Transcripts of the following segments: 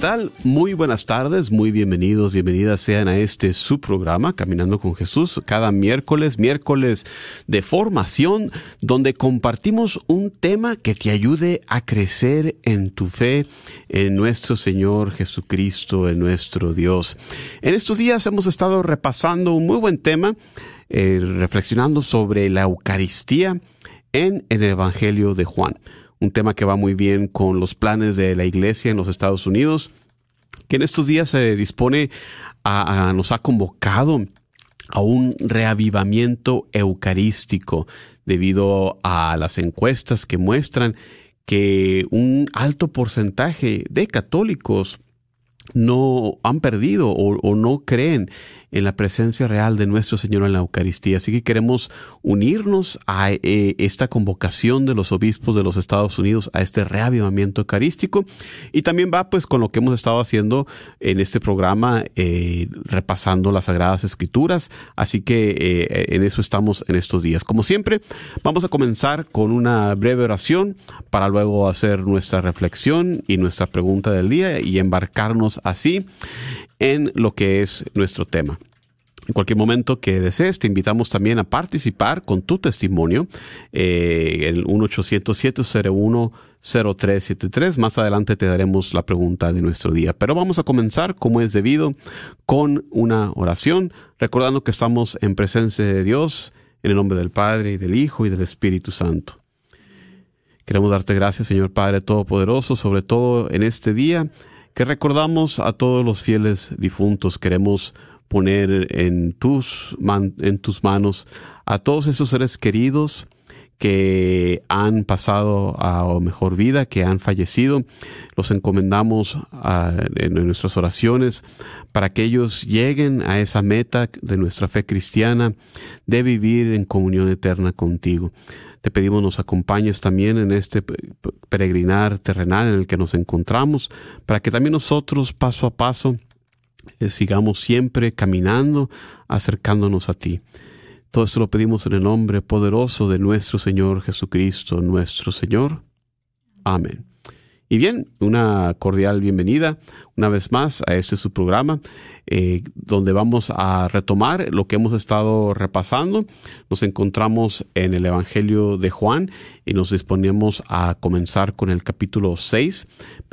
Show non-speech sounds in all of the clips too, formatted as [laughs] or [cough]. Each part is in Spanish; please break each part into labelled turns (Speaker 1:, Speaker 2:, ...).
Speaker 1: tal? Muy buenas tardes, muy bienvenidos, bienvenidas sean a este su programa, Caminando con Jesús, cada miércoles, miércoles de formación, donde compartimos un tema que te ayude a crecer en tu fe en nuestro Señor Jesucristo, en nuestro Dios. En estos días hemos estado repasando un muy buen tema, eh, reflexionando sobre la Eucaristía en el Evangelio de Juan un tema que va muy bien con los planes de la iglesia en los Estados Unidos, que en estos días se dispone a, nos ha convocado a un reavivamiento eucarístico debido a las encuestas que muestran que un alto porcentaje de católicos no han perdido o no creen en la presencia real de nuestro Señor en la Eucaristía. Así que queremos unirnos a eh, esta convocación de los obispos de los Estados Unidos a este reavivamiento eucarístico y también va pues con lo que hemos estado haciendo en este programa eh, repasando las Sagradas Escrituras. Así que eh, en eso estamos en estos días. Como siempre, vamos a comenzar con una breve oración para luego hacer nuestra reflexión y nuestra pregunta del día y embarcarnos así en lo que es nuestro tema. En cualquier momento que desees, te invitamos también a participar con tu testimonio. Eh, el 1-800-701-0373. Más adelante te daremos la pregunta de nuestro día. Pero vamos a comenzar, como es debido, con una oración, recordando que estamos en presencia de Dios, en el nombre del Padre, y del Hijo, y del Espíritu Santo. Queremos darte gracias, Señor Padre Todopoderoso, sobre todo en este día que recordamos a todos los fieles difuntos. Queremos poner en tus, man- en tus manos a todos esos seres queridos que han pasado a mejor vida, que han fallecido. Los encomendamos en nuestras oraciones para que ellos lleguen a esa meta de nuestra fe cristiana de vivir en comunión eterna contigo. Te pedimos nos acompañes también en este pe- pe- peregrinar terrenal en el que nos encontramos, para que también nosotros paso a paso eh, sigamos siempre caminando, acercándonos a ti. Todo esto lo pedimos en el nombre poderoso de nuestro Señor Jesucristo, nuestro Señor. Amén. Y bien, una cordial bienvenida una vez más a este su programa, eh, donde vamos a retomar lo que hemos estado repasando. Nos encontramos en el Evangelio de Juan y nos disponemos a comenzar con el capítulo 6.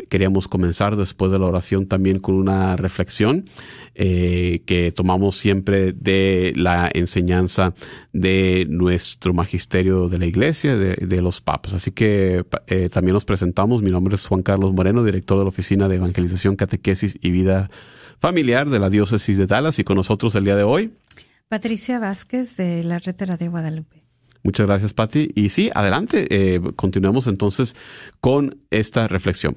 Speaker 1: Queríamos comenzar después de la oración también con una reflexión eh, que tomamos siempre de la enseñanza de nuestro magisterio de la iglesia, de, los papas. Así que eh, también nos presentamos. Mi nombre es Juan Carlos Moreno, director de la Oficina de Evangelización Catequesis y Vida Familiar de la Diócesis de Dallas y con nosotros el día de hoy.
Speaker 2: Patricia Vázquez de la Retera de Guadalupe.
Speaker 1: Muchas gracias, Pati. Y sí, adelante, eh, continuemos entonces con esta reflexión.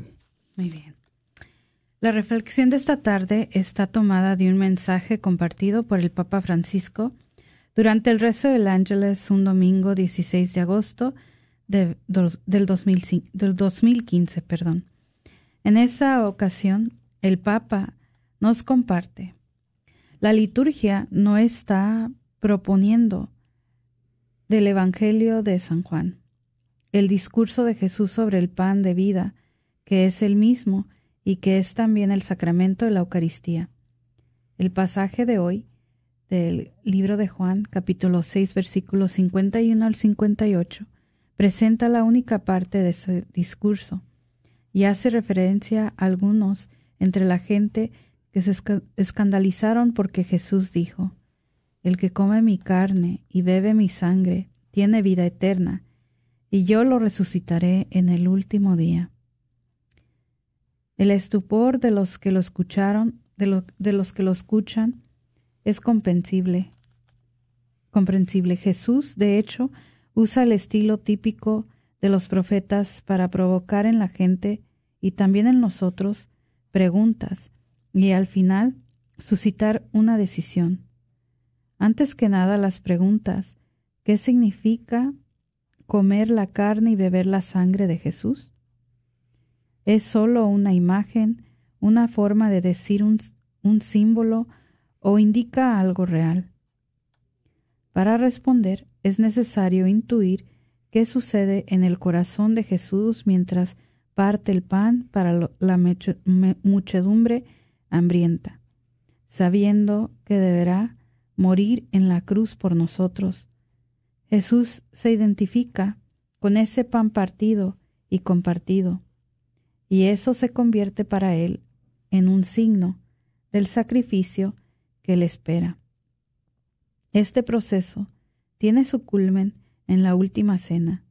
Speaker 2: Muy bien. La reflexión de esta tarde está tomada de un mensaje compartido por el Papa Francisco durante el rezo del Ángeles un domingo 16 de agosto de, del, 2005, del 2015. Perdón. En esa ocasión, el Papa nos comparte. La liturgia no está proponiendo del Evangelio de San Juan, el discurso de Jesús sobre el pan de vida, que es el mismo y que es también el sacramento de la Eucaristía. El pasaje de hoy del libro de Juan, capítulo 6, versículos 51 al 58, presenta la única parte de ese discurso y hace referencia a algunos entre la gente que se escandalizaron porque Jesús dijo, El que come mi carne y bebe mi sangre tiene vida eterna, y yo lo resucitaré en el último día. El estupor de los que lo escucharon, de, de los que lo escuchan, es comprensible. Comprensible. Jesús, de hecho, usa el estilo típico de los profetas para provocar en la gente y también en nosotros preguntas y al final suscitar una decisión. Antes que nada las preguntas, ¿qué significa comer la carne y beber la sangre de Jesús? ¿Es sólo una imagen, una forma de decir un, un símbolo o indica algo real? Para responder es necesario intuir qué sucede en el corazón de Jesús mientras parte el pan para la muchedumbre hambrienta, sabiendo que deberá morir en la cruz por nosotros. Jesús se identifica con ese pan partido y compartido, y eso se convierte para él en un signo del sacrificio que le espera. Este proceso tiene su culmen en la última cena,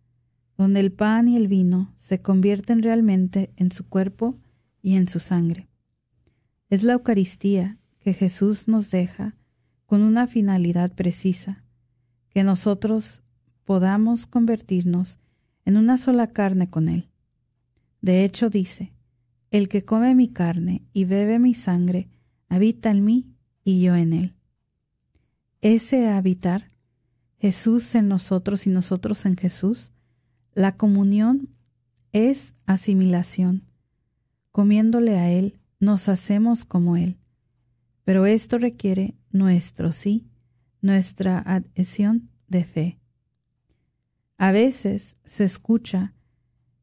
Speaker 2: donde el pan y el vino se convierten realmente en su cuerpo y en su sangre. Es la Eucaristía que Jesús nos deja con una finalidad precisa, que nosotros podamos convertirnos en una sola carne con Él. De hecho dice, el que come mi carne y bebe mi sangre, habita en mí y yo en Él. Ese habitar, Jesús en nosotros y nosotros en Jesús, la comunión es asimilación. Comiéndole a Él, nos hacemos como Él. Pero esto requiere nuestro sí, nuestra adhesión de fe. A veces se escucha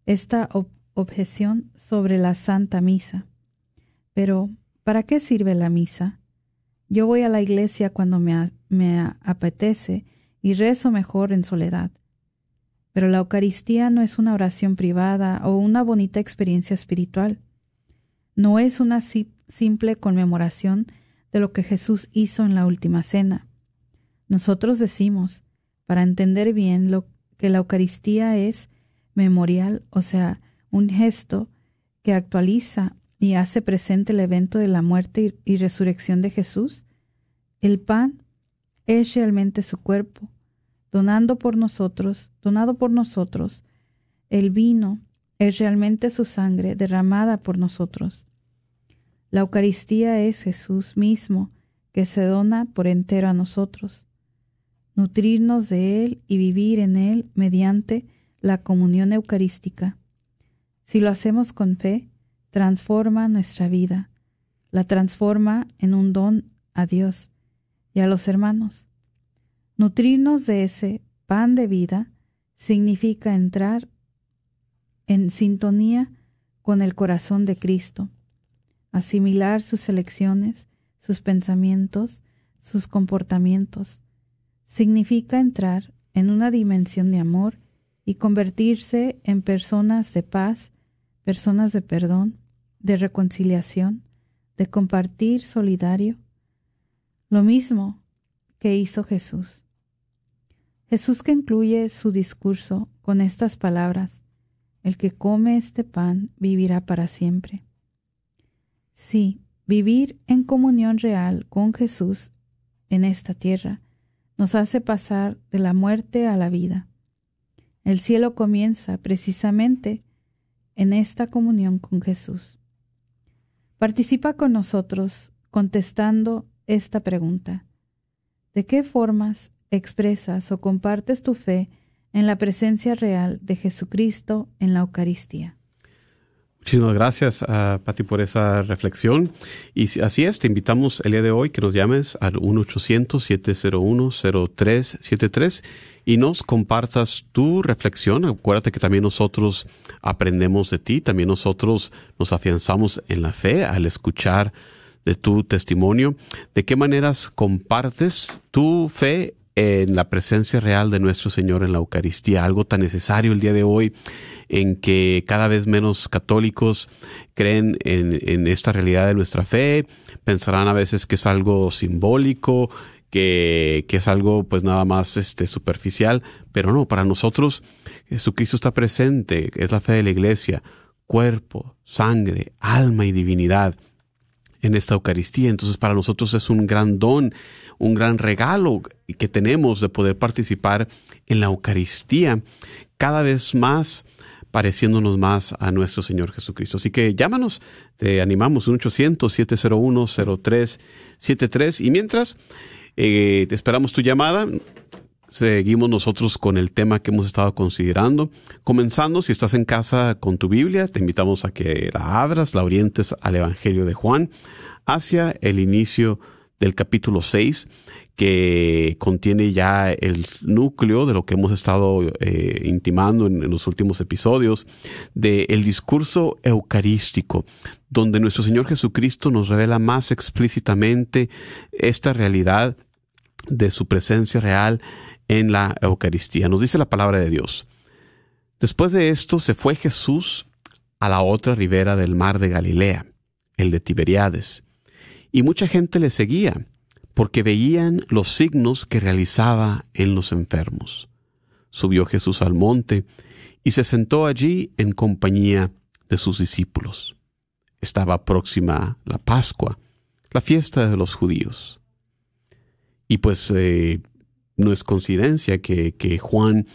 Speaker 2: esta objeción sobre la Santa Misa. Pero, ¿para qué sirve la misa? Yo voy a la iglesia cuando me, apetece y rezo mejor en soledad. Pero la Eucaristía no es una oración privada o una bonita experiencia espiritual no es una simple conmemoración de lo que Jesús hizo en la última cena. Nosotros decimos, para entender bien lo que la Eucaristía es memorial, o sea, un gesto que actualiza y hace presente el evento de la muerte y resurrección de Jesús, el pan es realmente su cuerpo, donando por nosotros, donado por nosotros, el vino es realmente su sangre derramada por nosotros. La Eucaristía es Jesús mismo que se dona por entero a nosotros. Nutrirnos de Él y vivir en Él mediante la comunión eucarística. Si lo hacemos con fe, transforma nuestra vida, la transforma en un don a Dios y a los hermanos. Nutrirnos de ese pan de vida significa entrar en sintonía con el corazón de Cristo, asimilar sus elecciones, sus pensamientos, sus comportamientos. Significa entrar en una dimensión de amor y convertirse en personas de paz, personas de perdón, de reconciliación, de compartir solidario. Lo mismo que hizo Jesús. Jesús que incluye su discurso con estas palabras, el que come este pan vivirá para siempre. Sí, vivir en comunión real con Jesús en esta tierra nos hace pasar de la muerte a la vida. El cielo comienza precisamente en esta comunión con Jesús. Participa con nosotros contestando esta pregunta. ¿De qué formas expresas o compartes tu fe en la presencia real de Jesucristo en la Eucaristía?
Speaker 1: Muchísimas gracias, uh, Pati, por esa reflexión. Y así es, te invitamos el día de hoy que nos llames al 1-800-701-0373 y nos compartas tu reflexión. Acuérdate que también nosotros aprendemos de ti, también nosotros nos afianzamos en la fe al escuchar de tu testimonio. ¿De qué maneras compartes tu fe en la presencia real de nuestro Señor en la Eucaristía, algo tan necesario el día de hoy en que cada vez menos católicos creen en, esta realidad de nuestra fe, pensarán a veces que es algo simbólico, que, que, es algo pues nada más este superficial, pero no, para nosotros Jesucristo está presente, es la fe de la iglesia, cuerpo, sangre, alma y divinidad en esta Eucaristía. Entonces para nosotros es un gran don, un gran regalo que tenemos de poder participar en la Eucaristía cada vez más pareciéndonos más a nuestro Señor Jesucristo. Así que llámanos, te animamos, un 800-701-0373. Y mientras eh, te esperamos tu llamada, seguimos nosotros con el tema que hemos estado considerando. Comenzando, si estás en casa con tu Biblia, te invitamos a que la abras, la orientes al Evangelio de Juan hacia el inicio del capítulo 6, que contiene ya el núcleo de lo que hemos estado eh, intimando en, los últimos episodios, del discurso eucarístico, donde nuestro Señor Jesucristo nos revela más explícitamente esta realidad de su presencia real en la Eucaristía. Nos dice la palabra de Dios. Después de esto se fue Jesús a la otra ribera del mar de Galilea, el de Tiberiades, y mucha gente le seguía, porque veían los signos que realizaba en los enfermos. Subió Jesús al monte y se sentó allí en compañía de sus discípulos. Estaba próxima la Pascua, la fiesta de los judíos. Y pues eh, no es coincidencia que, Juan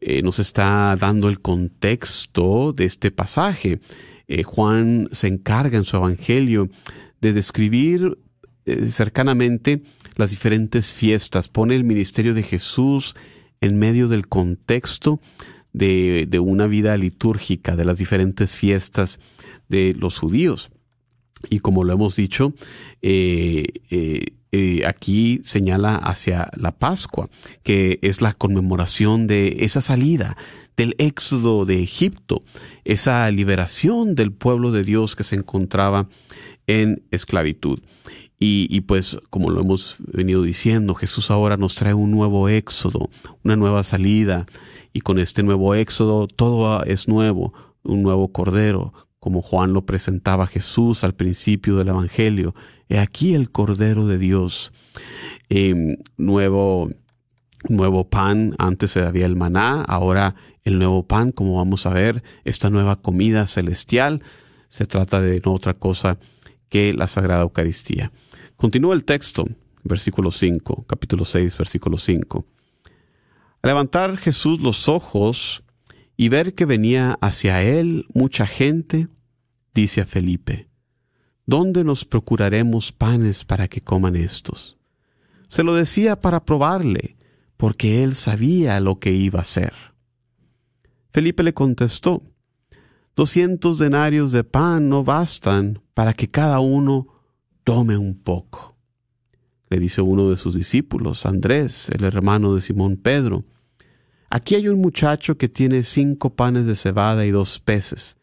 Speaker 1: eh, nos está dando el contexto de este pasaje. Eh, Juan se encarga en su Evangelio de describir eh, cercanamente las diferentes fiestas, pone el ministerio de Jesús en medio del contexto de, una vida litúrgica, de las diferentes fiestas de los judíos. Y como lo hemos dicho, eh, aquí señala hacia la Pascua, que es la conmemoración de esa salida del éxodo de Egipto, esa liberación del pueblo de Dios que se encontraba en esclavitud. Y, pues, como lo hemos venido diciendo, Jesús ahora nos trae un nuevo éxodo, una nueva salida, y con este nuevo éxodo todo es nuevo, un nuevo cordero, como Juan lo presentaba Jesús al principio del Evangelio, He aquí el Cordero de Dios. Em, nuevo, nuevo pan, antes había el maná, ahora el nuevo pan, como vamos a ver, esta nueva comida celestial, se trata de no otra cosa que la Sagrada Eucaristía. Continúa el texto, versículo 5, capítulo 6, versículo 5. Al levantar Jesús los ojos y ver que venía hacia él mucha gente, dice a Felipe, ¿dónde nos procuraremos panes para que coman estos? Se lo decía para probarle, porque él sabía lo que iba a hacer. Felipe le contestó, Doscientos denarios de pan no bastan para que cada uno tome un poco. Le dice uno de sus discípulos, Andrés, el hermano de Simón Pedro, Aquí hay un muchacho que tiene cinco panes de cebada y dos peces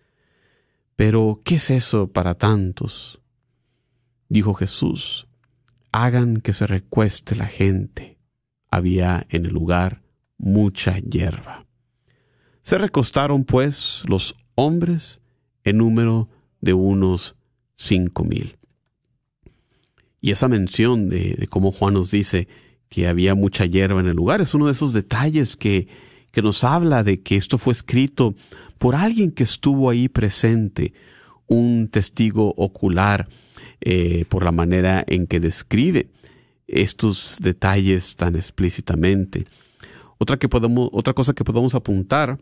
Speaker 1: Pero, ¿qué es eso para tantos? Dijo Jesús, hagan que se recueste la gente. Había en el lugar mucha hierba. Se recostaron, pues, los hombres en número de unos cinco mil. Y esa mención de, cómo Juan nos dice que había mucha hierba en el lugar es uno de esos detalles que, que nos habla de que esto fue escrito por alguien que estuvo ahí presente, un testigo ocular, eh, por la manera en que describe estos detalles tan explícitamente. Otra, que otra cosa que podemos apuntar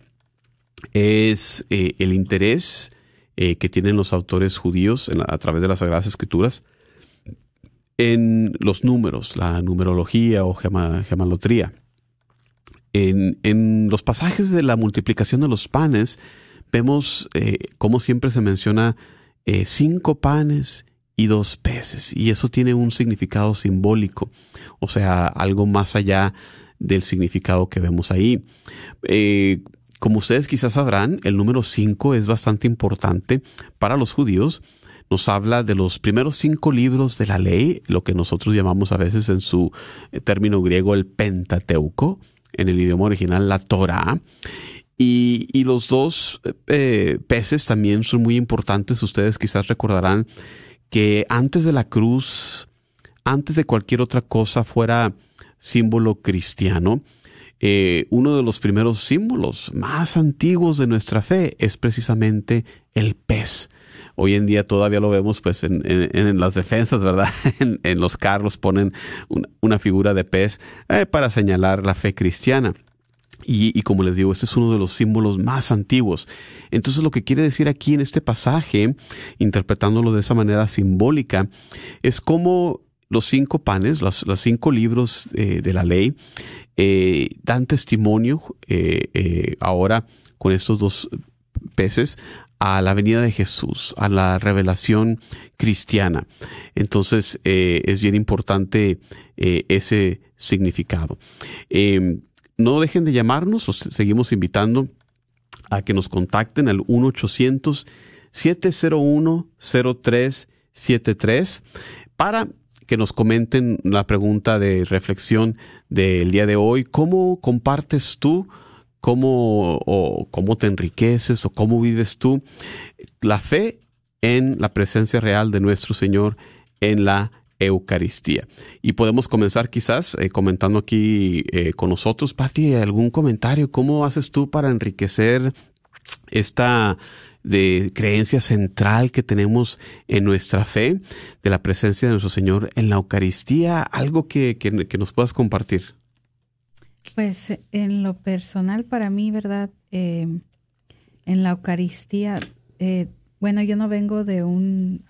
Speaker 1: es eh, el interés eh, que tienen los autores judíos a través de las Sagradas Escrituras en los números, la numerología o gemalotría. En, en, los pasajes de la multiplicación de los panes, vemos eh, cómo siempre se menciona eh, cinco panes y dos peces, y eso tiene un significado simbólico, o sea, algo más allá del significado que vemos ahí. Eh, como ustedes quizás sabrán, el número cinco es bastante importante para los judíos, nos habla de los primeros cinco libros de la ley, lo que nosotros llamamos a veces en su eh, término griego el Pentateuco, en el idioma original la Torah. Y, los dos eh, peces también son muy importantes. Ustedes quizás recordarán que antes de la cruz, antes de cualquier otra cosa fuera símbolo cristiano, eh, uno de los primeros símbolos más antiguos de nuestra fe es precisamente el pez. Hoy en día todavía lo vemos pues en, las defensas, ¿verdad? [laughs] en, los carros ponen una, figura de pez eh, para señalar la fe cristiana. Y, como les digo, este es uno de los símbolos más antiguos. Entonces lo que quiere decir aquí en este pasaje, interpretándolo de esa manera simbólica, es como los cinco panes, los, cinco libros eh, de la ley, eh, dan testimonio ahora con estos dos peces a la venida de Jesús, a la revelación cristiana. Entonces eh, es bien importante eh, ese significado. Em, no dejen de llamarnos, os seguimos invitando a que nos contacten al 1-800-701-0373 para que nos comenten la pregunta de reflexión del día de hoy. ¿Cómo compartes tú? cómo, o cómo te enriqueces o cómo vives tú la fe en la presencia real de nuestro Señor en la Eucaristía. Y podemos comenzar quizás eh, comentando aquí eh, con nosotros, Pati, algún comentario, ¿cómo haces tú para enriquecer esta de creencia central que tenemos en nuestra fe, de la presencia de nuestro Señor en la Eucaristía, algo que, que nos puedas compartir?
Speaker 2: Pues en lo personal para mí, ¿verdad? Eh, en la Eucaristía, eh, bueno, yo no vengo de un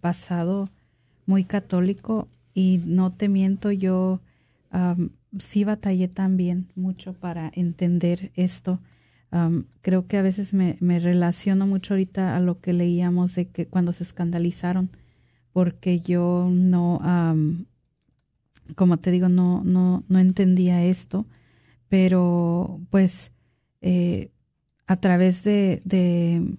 Speaker 2: pasado muy católico y no te miento, yo sí batallé también mucho para entender esto. Creo que a veces me, me, relaciono mucho ahorita a lo que leíamos de que cuando se escandalizaron, porque yo no como te digo, no, no, no entendía esto, pero pues eh, a través de, de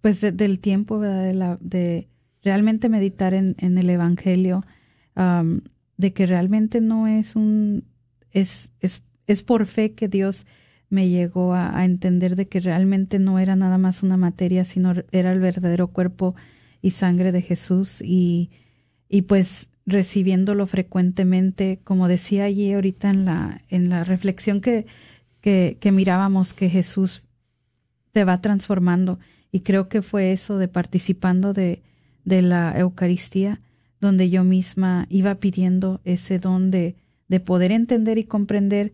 Speaker 2: pues del tiempo. De, la, de realmente meditar en, en el Evangelio, de que realmente no es un, es, es, es por fe que Dios me llegó a, entender de que realmente no era nada más una materia, sino era el verdadero cuerpo y sangre de Jesús y, y pues recibiéndolo frecuentemente, como decía allí ahorita en la, en la reflexión que, que, que mirábamos que Jesús te va transformando. Y creo que fue eso de participando de, de la Eucaristía, donde yo misma iba pidiendo ese don de, de poder entender y comprender,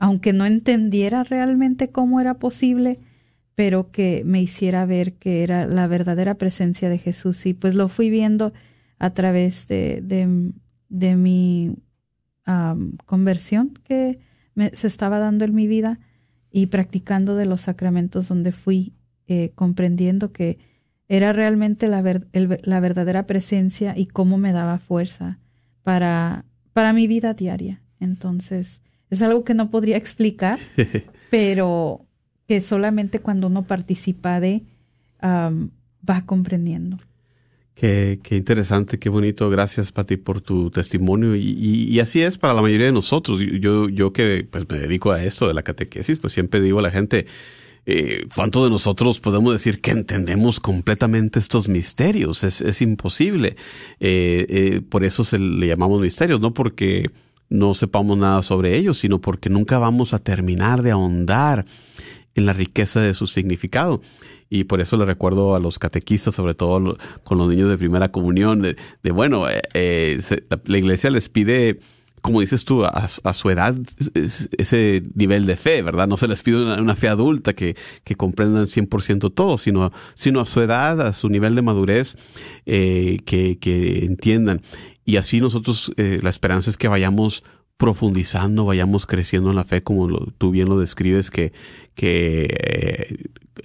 Speaker 2: aunque no entendiera realmente cómo era posible, pero que me hiciera ver que era la verdadera presencia de Jesús. Y pues lo fui viendo a través de, de, mi conversión que me, se estaba dando en mi vida y practicando de los sacramentos donde fui eh, comprendiendo que era realmente la, la verdadera presencia y cómo me daba fuerza para, para mi vida diaria. Entonces, es algo que no podría explicar, [laughs] pero que solamente cuando uno participa de, va comprendiendo.
Speaker 1: Qué, qué, interesante, qué bonito. Gracias, Pati, por tu testimonio. Y, y, así es para la mayoría de nosotros. Yo, yo que pues, me dedico a esto de la catequesis, pues siempre digo a la gente, eh, ¿cuánto de nosotros podemos decir que entendemos completamente estos misterios? Es, es imposible. Eh, eh, por eso se le llamamos misterios, no porque no sepamos nada sobre ellos, sino porque nunca vamos a terminar de ahondar en la riqueza de su significado. Y por eso le recuerdo a los catequistas, sobre todo con los niños de primera comunión, de, bueno, la iglesia les pide como dices tú, a, su edad, ese nivel de fe, ¿verdad? No se les pide una, fe adulta que, que comprendan 100% todo, sino, a su edad, a su nivel de madurez, eh, que, entiendan. Y así nosotros, eh, la esperanza es que vayamos profundizando, vayamos creciendo en la fe, como tú bien lo describes, que, eh,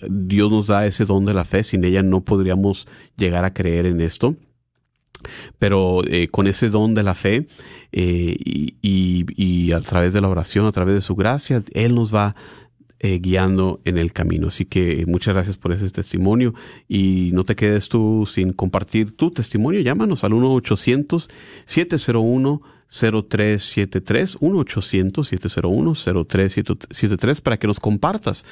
Speaker 1: Dios nos da ese don de la fe, sin ella no podríamos llegar a creer en esto pero con ese don de la fe eh, y, y, a través de la oración, a través de su gracia, Él nos va eh, guiando en el camino. Así que muchas gracias por ese testimonio y no te quedes tú sin compartir tu testimonio. Llámanos al 1-800-701. 0373 1-800-701-0373 para que nos compartas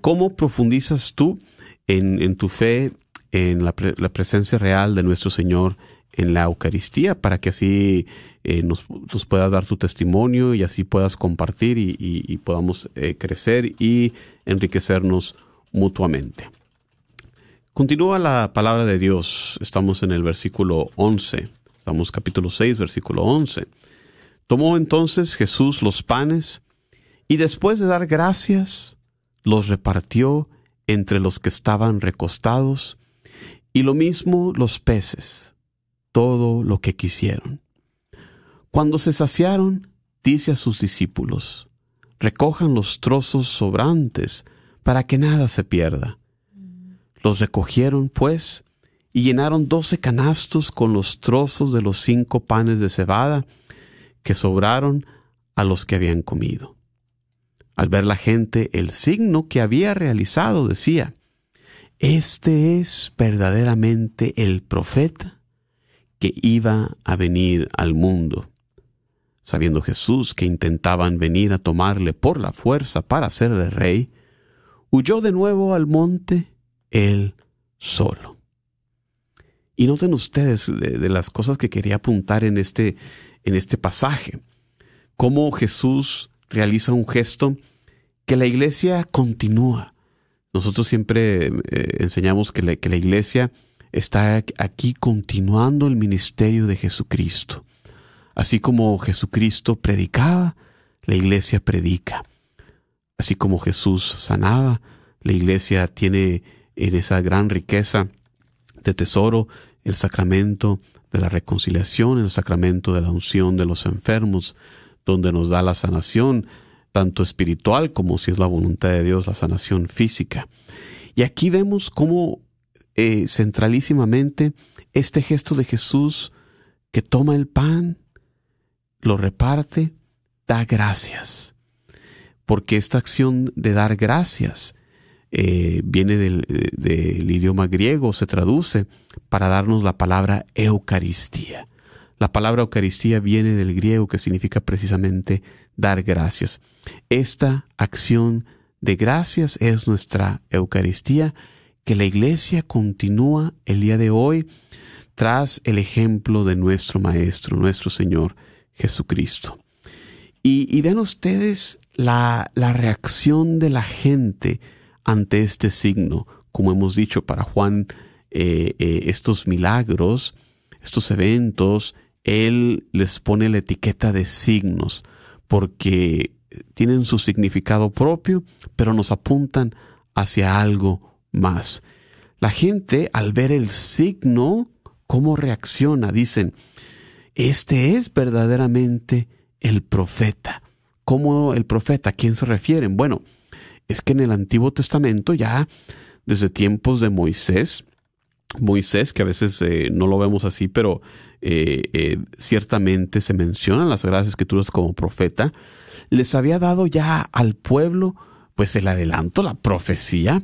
Speaker 1: cómo profundizas tú en, en tu fe, en la, la, presencia real de nuestro Señor en la Eucaristía para que así eh, nos, nos, puedas dar tu testimonio y así puedas compartir y, podamos eh, crecer y enriquecernos mutuamente. Continúa la palabra de Dios. Estamos en el versículo 11. Estamos capítulo 6, versículo 11. Tomó entonces Jesús los panes y después de dar gracias, los repartió entre los que estaban recostados y lo mismo los peces todo lo que quisieron. Cuando se saciaron, dice a sus discípulos, recojan los trozos sobrantes para que nada se pierda. Los recogieron, pues, y llenaron doce canastos con los trozos de los cinco panes de cebada que sobraron a los que habían comido. Al ver la gente el signo que había realizado, decía, Este es verdaderamente el profeta que iba a venir al mundo. Sabiendo Jesús que intentaban venir a tomarle por la fuerza para hacerle rey, huyó de nuevo al monte él solo. Y noten ustedes de, las cosas que quería apuntar en este, en este pasaje, cómo Jesús realiza un gesto que la iglesia continúa. Nosotros siempre eh, enseñamos que que la iglesia está aquí continuando el ministerio de Jesucristo. Así como Jesucristo predicaba, la iglesia predica. Así como Jesús sanaba, la iglesia tiene en esa gran riqueza de tesoro el sacramento de la reconciliación, el sacramento de la unción de los enfermos, donde nos da la sanación, tanto espiritual como si es la voluntad de Dios, la sanación física. Y aquí vemos cómo eh, centralísimamente este gesto de Jesús que toma el pan, lo reparte, da gracias. Porque esta acción de dar gracias eh, viene del, del, idioma griego, se traduce para darnos la palabra Eucaristía. La palabra Eucaristía viene del griego que significa precisamente dar gracias. Esta acción de gracias es nuestra Eucaristía que la iglesia continúa el día de hoy tras el ejemplo de nuestro Maestro, nuestro Señor Jesucristo. Y, vean ustedes la, la, reacción de la gente ante este signo. Como hemos dicho para Juan, eh, eh, estos milagros, estos eventos, Él les pone la etiqueta de signos porque tienen su significado propio, pero nos apuntan hacia algo más. La gente al ver el signo, ¿cómo reacciona? Dicen, este es verdaderamente el profeta. ¿Cómo el profeta? ¿A quién se refieren? Bueno, es que en el Antiguo Testamento ya desde tiempos de Moisés, Moisés, que a veces eh, no lo vemos así, pero eh, eh, ciertamente se mencionan las Sagradas Escrituras como profeta, les había dado ya al pueblo pues el adelanto, la profecía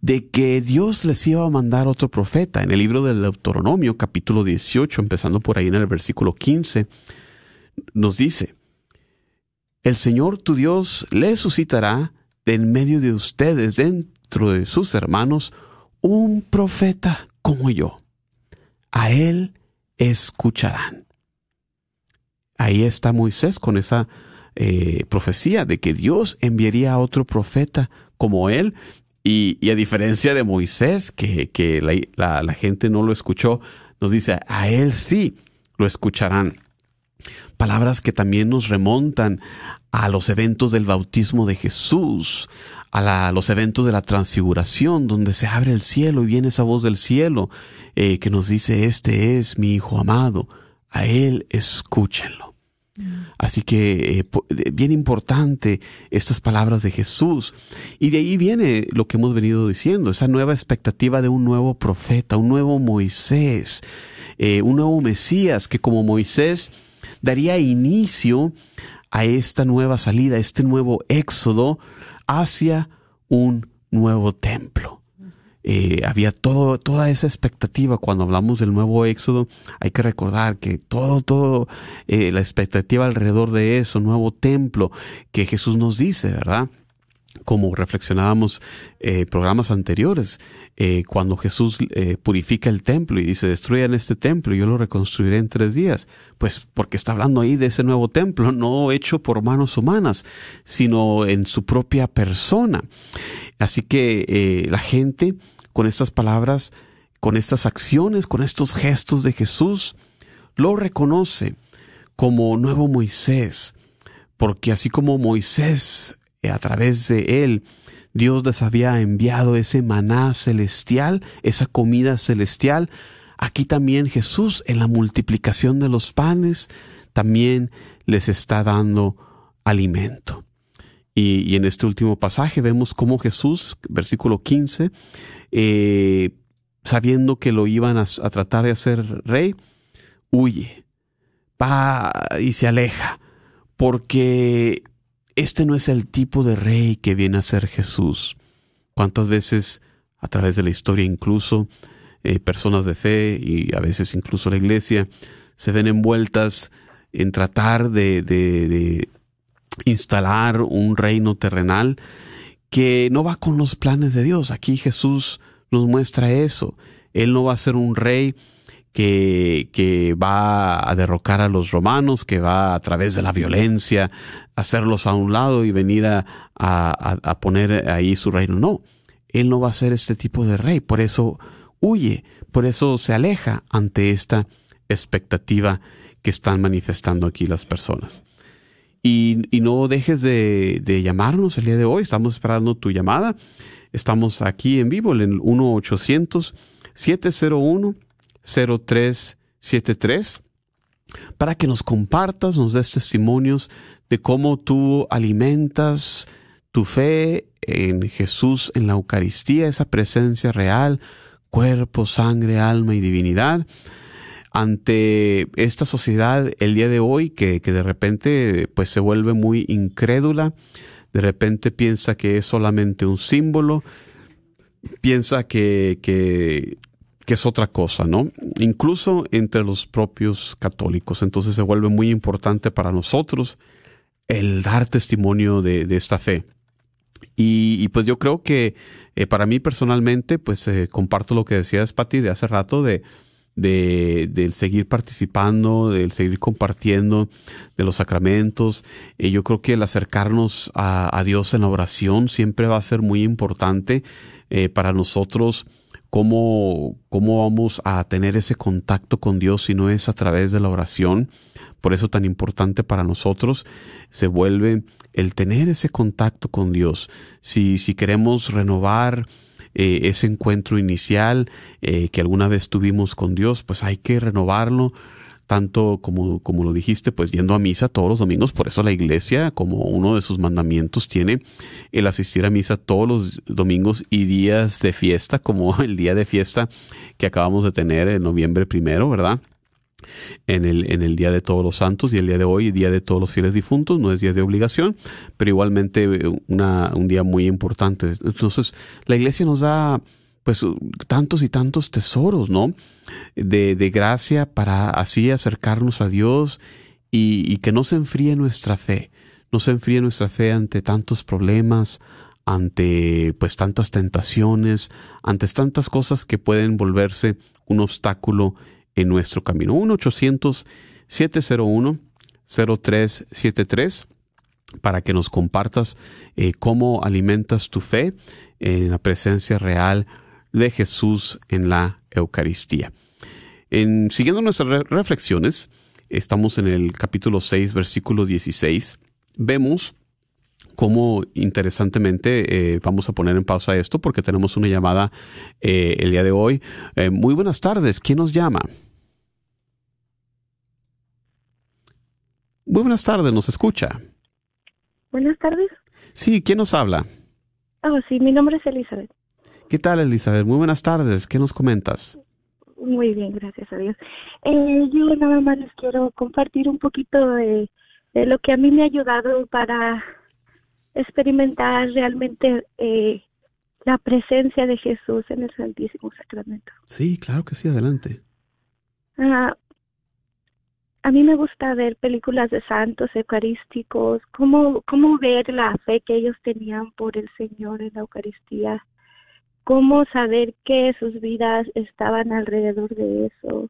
Speaker 1: de que Dios les iba a mandar otro profeta. En el libro del Deuteronomio, capítulo 18, empezando por ahí en el versículo 15, nos dice, el Señor tu Dios le suscitará de en medio de ustedes, dentro de sus hermanos, un profeta como yo. A él escucharán. Ahí está Moisés con esa eh, profecía de que Dios enviaría a otro profeta como él. Y, a diferencia de Moisés, que, la, la gente no lo escuchó, nos dice, a él sí lo escucharán. Palabras que también nos remontan a los eventos del bautismo de Jesús, a, los eventos de la transfiguración, donde se abre el cielo y viene esa voz del cielo eh, que nos dice, este es mi Hijo amado, a Él escúchenlo. Así que eh, bien importante estas palabras de Jesús. Y de ahí viene lo que hemos venido diciendo, esa nueva expectativa de un nuevo profeta, un nuevo Moisés, eh, un nuevo Mesías que como Moisés daría inicio a esta nueva salida, a este nuevo éxodo hacia un nuevo templo. Eh, había toda esa expectativa cuando hablamos del nuevo éxodo. Hay que recordar que todo, todo, eh, la expectativa alrededor de eso, nuevo templo que Jesús nos dice, ¿verdad? como reflexionábamos eh, programas anteriores, eh, cuando Jesús purifica el templo y dice, destruyan este templo y yo lo reconstruiré en tres días, pues porque está hablando ahí de ese nuevo templo, [laughs] no hecho por manos humanas, sino en su propia persona. Así que la gente con estas palabras, con estas acciones, con estos gestos de Jesús, lo reconoce como nuevo Moisés, porque así como Moisés a través de él, Dios les había enviado ese maná celestial, esa comida celestial. Aquí también Jesús, en la multiplicación de los panes, también les está dando alimento. Y, en este último pasaje vemos cómo Jesús, versículo 15, eh, sabiendo que lo iban a, tratar de hacer rey, huye, va y se aleja, porque este no es el tipo de rey que viene a ser Jesús. ¿Cuántas veces a través de la historia incluso eh, personas de fe y a veces incluso la iglesia se ven envueltas en tratar de instalar un reino terrenal que no va con los planes de Dios. Aquí Jesús nos muestra eso. Él no va a ser un rey que, que, va a derrocar a los romanos, que va a través de la violencia hacerlos a un lado y venir a, a, poner ahí su reino. No, él no va a ser este tipo de rey, por eso huye, por eso se aleja ante esta expectativa que están manifestando aquí las personas. Y, no dejes de, de, llamarnos el día de hoy, estamos esperando tu llamada. Estamos aquí en vivo en el 1-800-701-0373 para que nos compartas, nos des testimonios de cómo tú alimentas tu fe en Jesús, en la Eucaristía, esa presencia real, cuerpo, sangre, alma y divinidad, ante esta sociedad el día de hoy que, que de repente pues se vuelve muy incrédula, de repente piensa que es solamente un símbolo, piensa que, que es otra cosa, ¿no? Incluso entre los propios católicos. Entonces se vuelve muy importante para nosotros el dar testimonio de, esta fe. Y, pues yo creo que eh, para mí personalmente, pues eh, comparto lo que decías, Pati, de hace rato, de, de, seguir participando, del seguir compartiendo de los sacramentos. y yo creo que el acercarnos a, Dios en la oración siempre va a ser muy importante eh, para nosotros cómo, cómo vamos a tener ese contacto con Dios si no es a través de la oración. Por eso tan importante para nosotros se vuelve el tener ese contacto con Dios. Si, si queremos renovar eh, ese encuentro inicial eh, que alguna vez tuvimos con Dios, pues hay que renovarlo tanto como, como lo dijiste, pues yendo a misa todos los domingos. Por eso la iglesia, como uno de sus mandamientos, tiene el asistir a misa todos los domingos y días de fiesta, como [laughs] el día de fiesta que acabamos de tener en noviembre primero, ¿verdad? En el, en el Día de Todos los Santos y el día de hoy, Día de Todos los Fieles Difuntos, no es día de obligación, pero igualmente eh, una, un día muy importante. Entonces, la iglesia nos da pues tantos y tantos tesoros, ¿no? De, de gracia para así acercarnos a Dios y, y, que no se enfríe nuestra fe, no se enfríe nuestra fe ante tantos problemas, ante pues tantas tentaciones, ante tantas cosas que pueden volverse un obstáculo en nuestro camino. 1-800-701-0373 para que nos compartas eh, cómo alimentas tu fe en la presencia real de Jesús en la Eucaristía. En, siguiendo nuestras reflexiones, estamos en el capítulo 6, versículo 16. Vemos cómo interesantemente eh, vamos a poner en pausa esto porque tenemos una llamada eh, el día de hoy. Muy buenas tardes, ¿quién nos llama? Muy buenas tardes, ¿nos escucha?
Speaker 3: Buenas tardes.
Speaker 1: Sí, ¿quién nos habla?
Speaker 3: Oh, sí, mi nombre es Elizabeth.
Speaker 1: ¿Qué tal, Elizabeth? Muy buenas tardes, ¿qué nos comentas?
Speaker 3: Muy bien, gracias a Dios. Eh, yo nada más les quiero compartir un poquito de, de, lo que a mí me ha ayudado para experimentar realmente eh, la presencia de Jesús en el Santísimo Sacramento.
Speaker 1: Sí, claro que sí, adelante.
Speaker 3: Uh, a mí me gusta ver películas de santos eucarísticos, cómo, cómo ver la fe que ellos tenían por el Señor en la Eucaristía, cómo saber que sus vidas estaban alrededor de eso.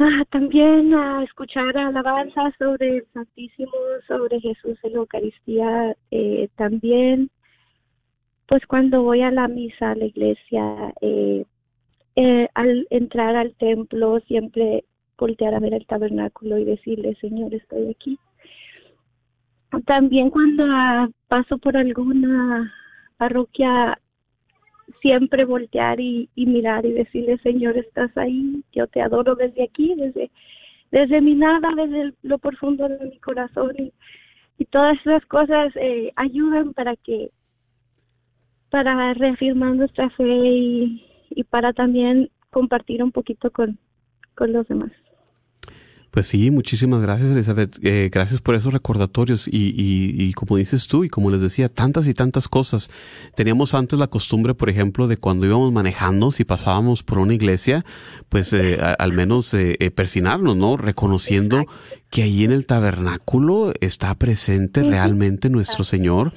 Speaker 3: Ah, también a escuchar alabanzas sobre el Santísimo, sobre Jesús en la Eucaristía, eh, también pues cuando voy a la misa, a la iglesia, eh, eh, al entrar al templo siempre voltear a ver el tabernáculo y decirle, Señor, estoy aquí. También cuando uh, paso por alguna parroquia, siempre voltear y, mirar y decirle, Señor, estás ahí, yo te adoro desde aquí, desde, desde mi nada, desde lo profundo de mi corazón. Y, y todas esas cosas eh, ayudan para que, para reafirmar nuestra fe y, y para también compartir un poquito con, con los demás.
Speaker 1: Pues sí, muchísimas gracias Elizabeth. Eh, gracias por esos recordatorios y, y, y, como dices tú y como les decía, tantas y tantas cosas. Teníamos antes la costumbre, por ejemplo, de cuando íbamos manejando, si pasábamos por una iglesia, pues eh, a, al menos eh, eh, persinarnos, ¿no? Reconociendo que ahí en el tabernáculo está presente realmente nuestro Señor.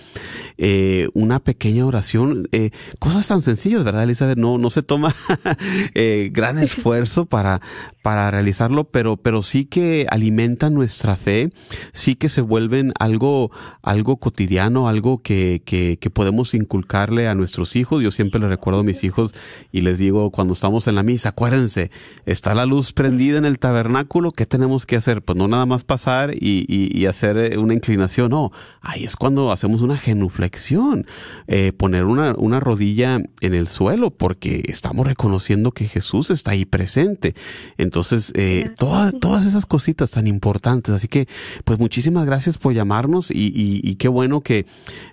Speaker 1: Eh, una pequeña oración, eh, cosas tan sencillas, ¿verdad, Elizabeth? No, no se toma [laughs] eh, gran esfuerzo para, para realizarlo, pero, pero sí que alimentan nuestra fe, sí que se vuelven algo, algo cotidiano, algo que, que, que podemos inculcarle a nuestros hijos. Yo siempre les recuerdo a mis hijos y les digo, cuando estamos en la misa, acuérdense, está la luz prendida en el tabernáculo, ¿qué tenemos que hacer? Pues no nada más pasar y, y, y, hacer una inclinación, no, ahí es cuando hacemos una genuflexión, eh, poner una, una rodilla en el suelo, porque estamos reconociendo que Jesús está ahí presente. Entonces, eh, todas, todas esas cositas tan importantes, así que, pues muchísimas gracias por llamarnos y, y qué bueno que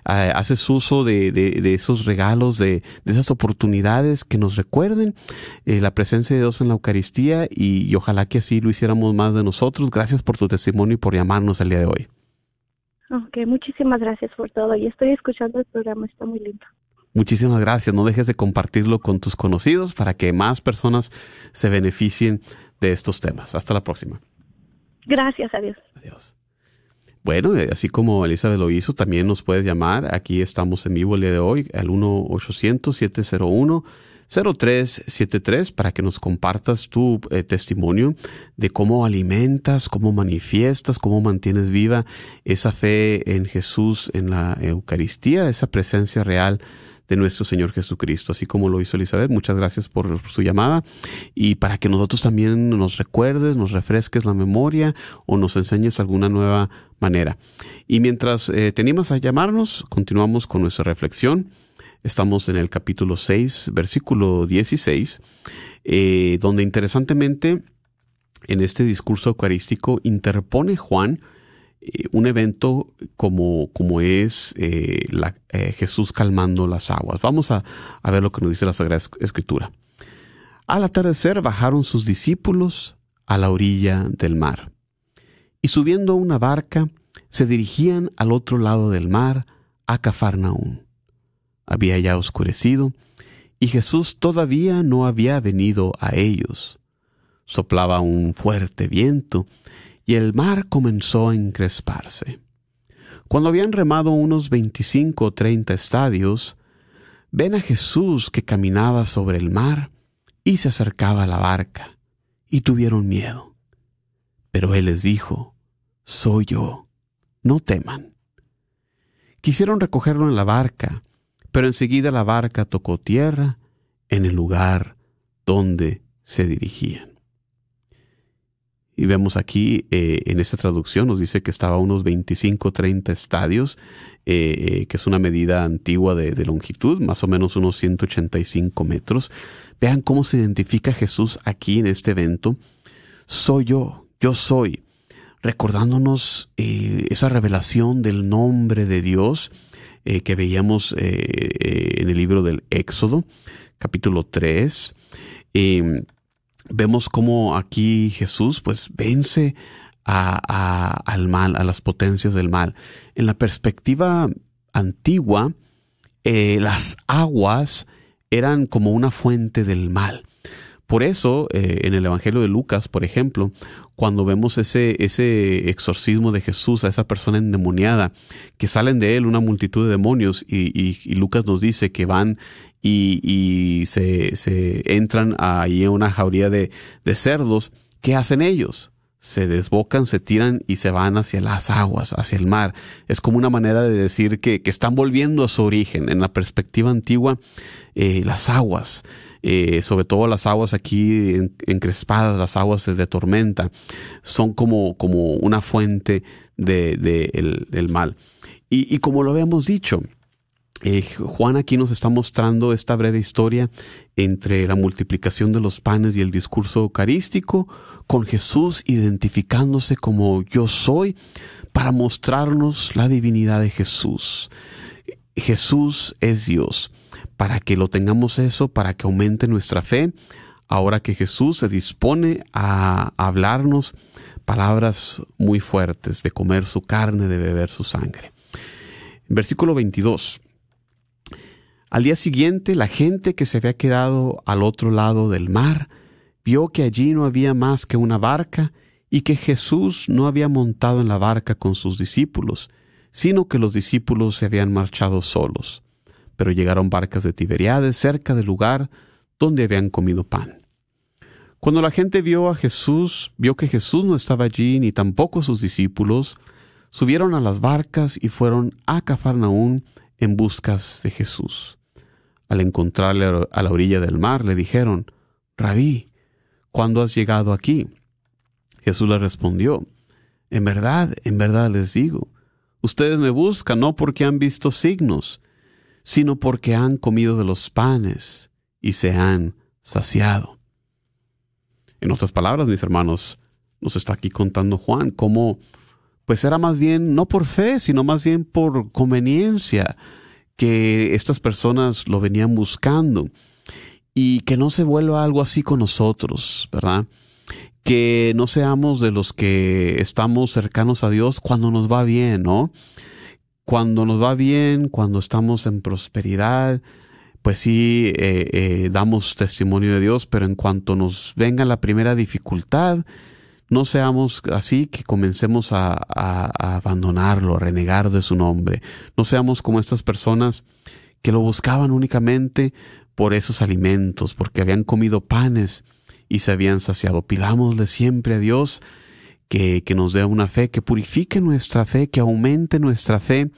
Speaker 1: eh, haces uso de, de, de, esos regalos, de, de esas oportunidades que nos recuerden eh, la presencia de Dios en la Eucaristía y, y ojalá que así lo hiciéramos más de nosotros. Gracias por tu testimonio y por llamarnos el día de hoy.
Speaker 3: Ok, muchísimas gracias por todo. Y estoy escuchando el programa, está muy lindo.
Speaker 1: Muchísimas gracias. No dejes de compartirlo con tus conocidos para que más personas se beneficien de estos temas. Hasta la próxima.
Speaker 3: Gracias, adiós.
Speaker 1: Adiós. Bueno, así como Elizabeth lo hizo, también nos puedes llamar. Aquí estamos en vivo el día de hoy al 1-800-701. 0373 para que nos compartas tu eh, testimonio de cómo alimentas, cómo manifiestas, cómo mantienes viva esa fe en Jesús, en la Eucaristía, esa presencia real de nuestro Señor Jesucristo, así como lo hizo Elizabeth. Muchas gracias por su llamada y para que nosotros también nos recuerdes, nos refresques la memoria o nos enseñes alguna nueva manera. Y mientras eh, te animas a llamarnos, continuamos con nuestra reflexión. Estamos en el capítulo 6, versículo 16, eh, donde interesantemente en este discurso eucarístico interpone Juan eh, un evento como, como es eh, la, Jesús calmando las aguas. Vamos a, a ver lo que nos dice la Sagrada Escritura. Al atardecer bajaron sus discípulos a la orilla del mar. Y subiendo a una barca, se dirigían al otro lado del mar, a Cafarnaún. Había ya oscurecido, y Jesús todavía no había venido a ellos. Soplaba un fuerte viento, y el mar comenzó a encresparse. Cuando habían remado unos veinticinco o treinta estadios, ven a Jesús que caminaba sobre el mar y se acercaba a la barca, y tuvieron miedo. Pero él les dijo, Soy yo, no teman. Quisieron recogerlo en la barca, pero enseguida la barca tocó tierra en el lugar donde se dirigían. Y vemos aquí eh, en esta traducción, nos dice que estaba a unos 25, 30 estadios, eh, eh, que es una medida antigua de, de, longitud, más o menos unos 185 metros. Vean cómo se identifica Jesús aquí en este evento. Soy yo, yo soy, recordándonos esa revelación del nombre de Dios que veíamos en el libro del Éxodo, capítulo 3 vemos cómo aquí Jesús pues vence a, al mal, a las potencias del mal. En la perspectiva antigua, eh, las aguas eran como una fuente del mal. Por eso, eh, en el Evangelio de Lucas, por ejemplo, cuando vemos ese, ese exorcismo de Jesús a esa persona endemoniada, que salen de él una multitud de demonios y, Lucas nos dice que van y, se, se, entran ahí en una jauría de, de cerdos, ¿qué hacen ellos? se desbocan, se tiran y se van hacia las aguas, hacia el mar. Es como una manera de decir que, que están volviendo a su origen. En la perspectiva antigua, eh, las aguas, eh, sobre todo las aguas aquí encrespadas, las aguas de tormenta, son como, como una fuente de, de el, del mal. Y, y como lo habíamos dicho, eh, Juan aquí nos está mostrando esta breve historia entre la multiplicación de los panes y el discurso eucarístico, con Jesús identificándose como yo soy, para mostrarnos la divinidad de Jesús. Jesús es Dios. Para que lo tengamos eso, para que aumente nuestra fe, ahora que Jesús se dispone a hablarnos palabras muy fuertes, de comer su carne, de beber su sangre. Versículo 22. Al día siguiente, la gente que se había quedado al otro lado del mar vio que allí no había más que una barca y que Jesús no había montado en la barca con sus discípulos, sino que los discípulos se habían marchado solos. Pero llegaron barcas de Tiberiades cerca del lugar donde habían comido pan. Cuando la gente vio a Jesús, vio que Jesús no estaba allí ni tampoco sus discípulos, subieron a las barcas y fueron a Cafarnaún en buscas de Jesús. Al encontrarle a la orilla del mar, le dijeron, Rabí, ¿cuándo has llegado aquí? Jesús le respondió, En verdad, en verdad les digo, ustedes me buscan no porque han visto signos, sino porque han comido de los panes y se han saciado. En otras palabras, mis hermanos, nos está aquí contando Juan cómo, pues era más bien no por fe, sino más bien por conveniencia, que estas personas lo venían buscando y que no se vuelva algo así con nosotros, ¿verdad? Que no seamos de los que estamos cercanos a Dios cuando nos va bien, ¿no? Cuando nos va bien, cuando estamos en prosperidad, pues sí, eh, eh, damos testimonio de Dios, pero en cuanto nos venga la primera dificultad, no seamos así que comencemos a, abandonarlo, a renegar de su nombre. No seamos como estas personas que lo buscaban únicamente por esos alimentos, porque habían comido panes y se habían saciado. Pidámosle siempre a Dios que, nos dé una fe, que purifique nuestra fe, que aumente nuestra fe,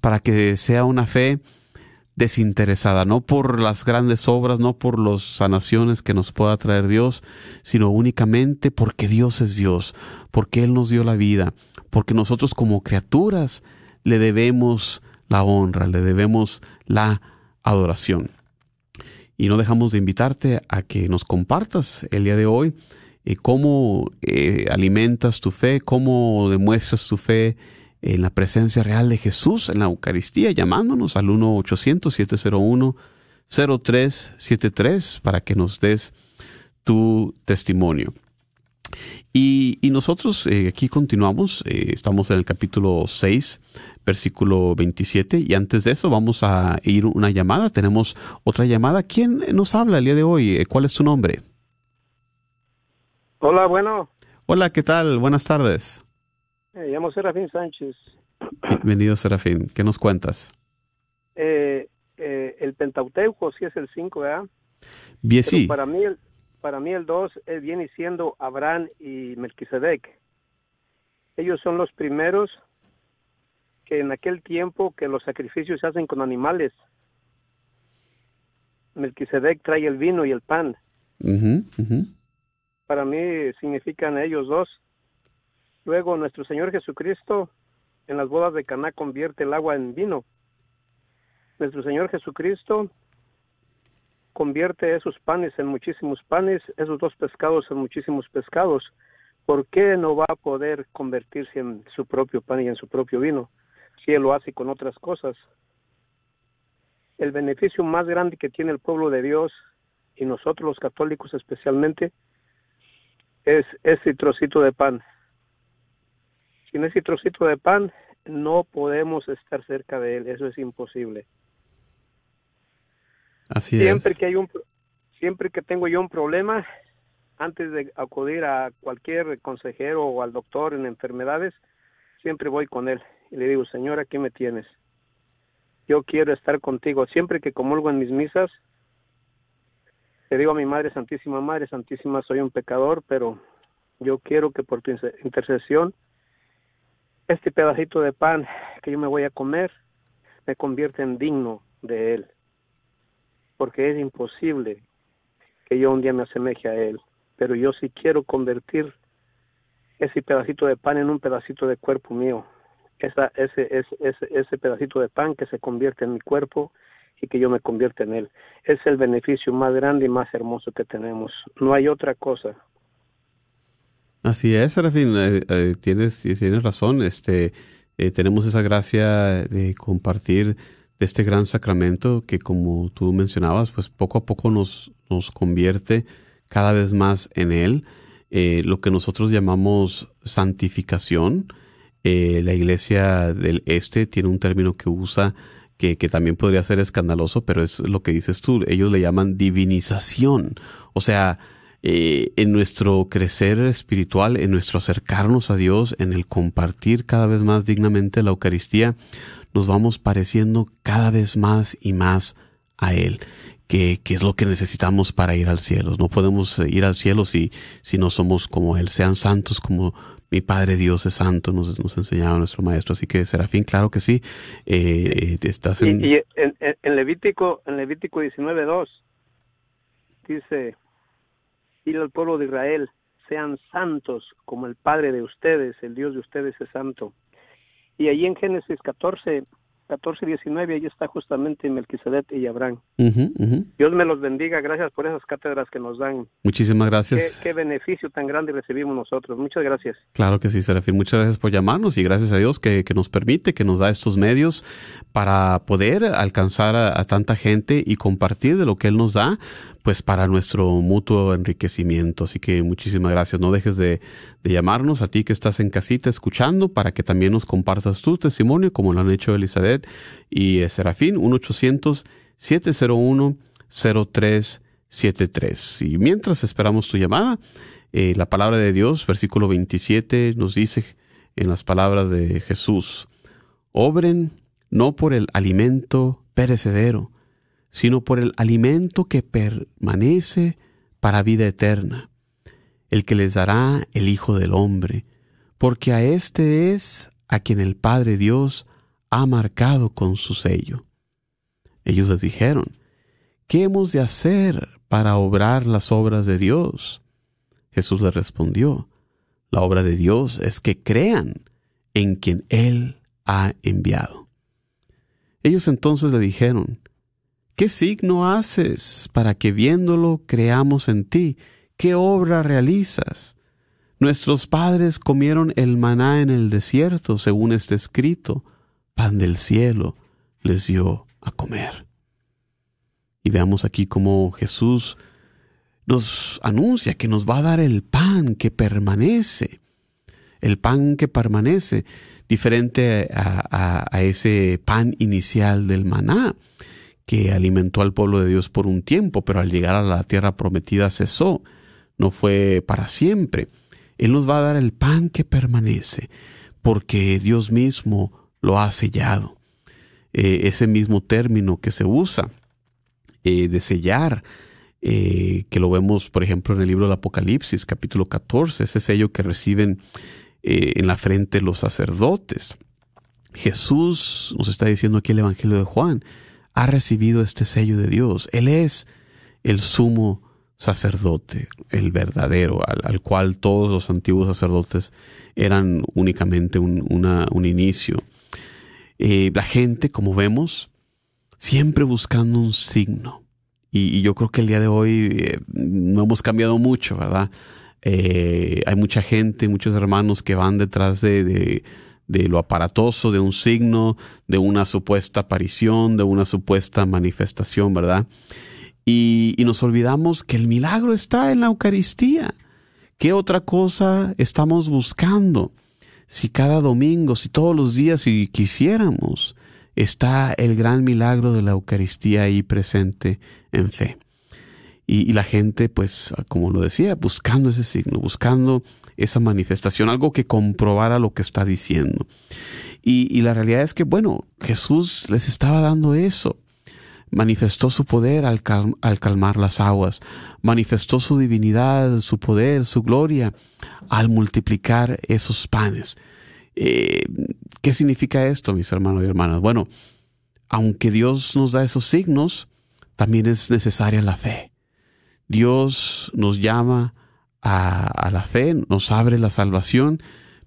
Speaker 1: para que sea una fe desinteresada, no por las grandes obras, no por las sanaciones que nos pueda traer Dios, sino únicamente porque Dios es Dios, porque Él nos dio la vida, porque nosotros como criaturas le debemos la honra, le debemos la adoración. Y no dejamos de invitarte a que nos compartas el día de hoy cómo eh, alimentas tu fe, cómo demuestras tu fe en la presencia real de Jesús en la Eucaristía, llamándonos al 1-800-701-0373 para que nos des tu testimonio. Y, nosotros eh, aquí continuamos, eh, estamos en el capítulo 6, versículo 27, y antes de eso vamos a ir una llamada, tenemos otra llamada. ¿Quién nos habla el día de hoy? Eh, ¿Cuál es tu nombre?
Speaker 4: Hola, bueno.
Speaker 1: Hola, ¿qué tal? Buenas tardes.
Speaker 4: Me llamo Serafín Sánchez.
Speaker 1: Bienvenido, Serafín. ¿Qué nos cuentas?
Speaker 4: el Pentateuco sí es el 5, ¿verdad?
Speaker 1: Bien, sí.
Speaker 4: Para mí, el, para mí el 2 viene siendo Abraham y Melquisedec. Ellos son los primeros que en aquel tiempo que los sacrificios se hacen con animales. Melquisedec trae el vino y el pan. Para mí significan ellos dos. Luego nuestro Señor Jesucristo en las bodas de Caná convierte el agua en vino. Nuestro Señor Jesucristo convierte esos panes en muchísimos panes, esos dos pescados en muchísimos pescados, ¿por qué no va a poder convertirse en su propio pan y en su propio vino si él lo hace con otras cosas? El beneficio más grande que tiene el pueblo de Dios y nosotros los católicos especialmente es ese trocito de pan. Sin ese trocito de pan no podemos estar cerca de él, eso es imposible. Siempre que hay un siempre que tengo yo un problema antes de acudir a cualquier consejero o al doctor en enfermedades siempre voy con él y le digo señor aquí me tienes yo quiero estar contigo siempre que comulgo en mis misas le digo a mi madre santísima madre santísima soy un pecador pero yo quiero que por tu intercesión este pedacito de pan que yo me voy a comer me convierta en digno de él. Porque es imposible que yo un día me asemeje a Él, pero yo sí quiero convertir ese pedacito de pan en un pedacito de cuerpo mío, esa, ese, ese, ese, pedacito de pan que se convierte en mi cuerpo y que yo me convierta en Él. Es el beneficio más grande y más hermoso que tenemos. No hay otra cosa.
Speaker 1: Así es, Serafín, eh, eh, tienes, tienes razón. Este, eh, tenemos esa gracia de compartir este gran sacramento que como tú mencionabas, pues poco a poco nos, nos convierte cada vez más en Él, lo que nosotros llamamos santificación. La iglesia del Este tiene un término que usa que, que, también podría ser escandaloso, pero es lo que dices tú, ellos le llaman divinización. O sea, eh, en nuestro crecer espiritual, en nuestro acercarnos a Dios, en el compartir cada vez más dignamente la Eucaristía, nos vamos pareciendo cada vez más y más a Él, que, es lo que necesitamos para ir al cielo. No podemos ir al cielo si, si no somos como Él, sean santos como mi Padre Dios es santo, nos, nos enseñaba nuestro Maestro. Así que, Serafín, claro que sí. Eh, eh estás
Speaker 4: en... Y, en, en, Levítico, en Levítico 19.2 dice, y al pueblo de Israel, sean santos como el Padre de ustedes, el Dios de ustedes es santo. Y allí en Génesis 14, 14, 19, ahí está justamente Melquisedec y Abraham. Dios me los bendiga, gracias por esas cátedras que nos dan.
Speaker 1: Muchísimas gracias.
Speaker 4: Qué, beneficio tan grande recibimos nosotros. Muchas gracias.
Speaker 1: Claro que sí, Serafín. Muchas gracias por llamarnos y gracias a Dios que, nos permite, que nos da estos medios para poder alcanzar a, tanta gente y compartir de lo que Él nos da, pues para nuestro mutuo enriquecimiento. Así que muchísimas gracias. No dejes de, de llamarnos a ti que estás en casita escuchando para que también nos compartas tu testimonio como lo han hecho Elizabeth y Serafín 1-800-701-0373. Y mientras esperamos tu llamada, eh, la palabra de Dios, versículo 27, nos dice en las palabras de Jesús, obren no por el alimento perecedero, sino por el alimento que permanece para vida eterna, el que les dará el Hijo del Hombre, porque a éste es a quien el Padre Dios ha marcado con su sello. Ellos les dijeron, ¿qué hemos de hacer para obrar las obras de Dios? Jesús les respondió, la obra de Dios es que crean en quien Él ha enviado. Ellos entonces le dijeron, ¿qué signo haces para que viéndolo creamos en ti? ¿Qué obra realizas? Nuestros padres comieron el maná en el desierto, según está escrito, pan del cielo les dio a comer. Y veamos aquí cómo Jesús nos anuncia que nos va a dar el pan que permanece, el pan que permanece, diferente a, ese pan inicial del maná que alimentó al pueblo de Dios por un tiempo, pero al llegar a la tierra prometida cesó, no fue para siempre. Él nos va a dar el pan que permanece, porque Dios mismo lo ha sellado. Eh, ese mismo término que se usa eh, de sellar, eh, que lo vemos, por ejemplo, en el libro del Apocalipsis, capítulo 14, ese sello que reciben en la frente los sacerdotes. Jesús nos está diciendo aquí el Evangelio de Juan, ha recibido este sello de Dios. Él es el sumo sacerdote, el verdadero, al, cual todos los antiguos sacerdotes eran únicamente un, un inicio. Eh, la gente, como vemos, siempre buscando un signo. Y, yo creo que el día de hoy eh, no hemos cambiado mucho, ¿verdad? Eh, hay mucha gente, muchos hermanos que van detrás de de lo aparatoso, de un signo, de una supuesta aparición, de una supuesta manifestación, ¿verdad? Y, nos olvidamos que el milagro está en la Eucaristía. ¿Qué otra cosa estamos buscando? Si cada domingo, si todos los días, si quisiéramos, está el gran milagro de la Eucaristía ahí presente en fe. Y, la gente, pues, como lo decía, buscando ese signo, buscando esa manifestación, algo que comprobara lo que está diciendo. Y, la realidad es que, bueno, Jesús les estaba dando eso. Manifestó su poder al, calmar las aguas, manifestó su divinidad, su poder, su gloria al multiplicar esos panes. Eh, ¿Qué significa esto, mis hermanos y hermanas? Bueno, aunque Dios nos da esos signos, también es necesaria la fe. Dios nos llama a, la fe, nos abre la salvación,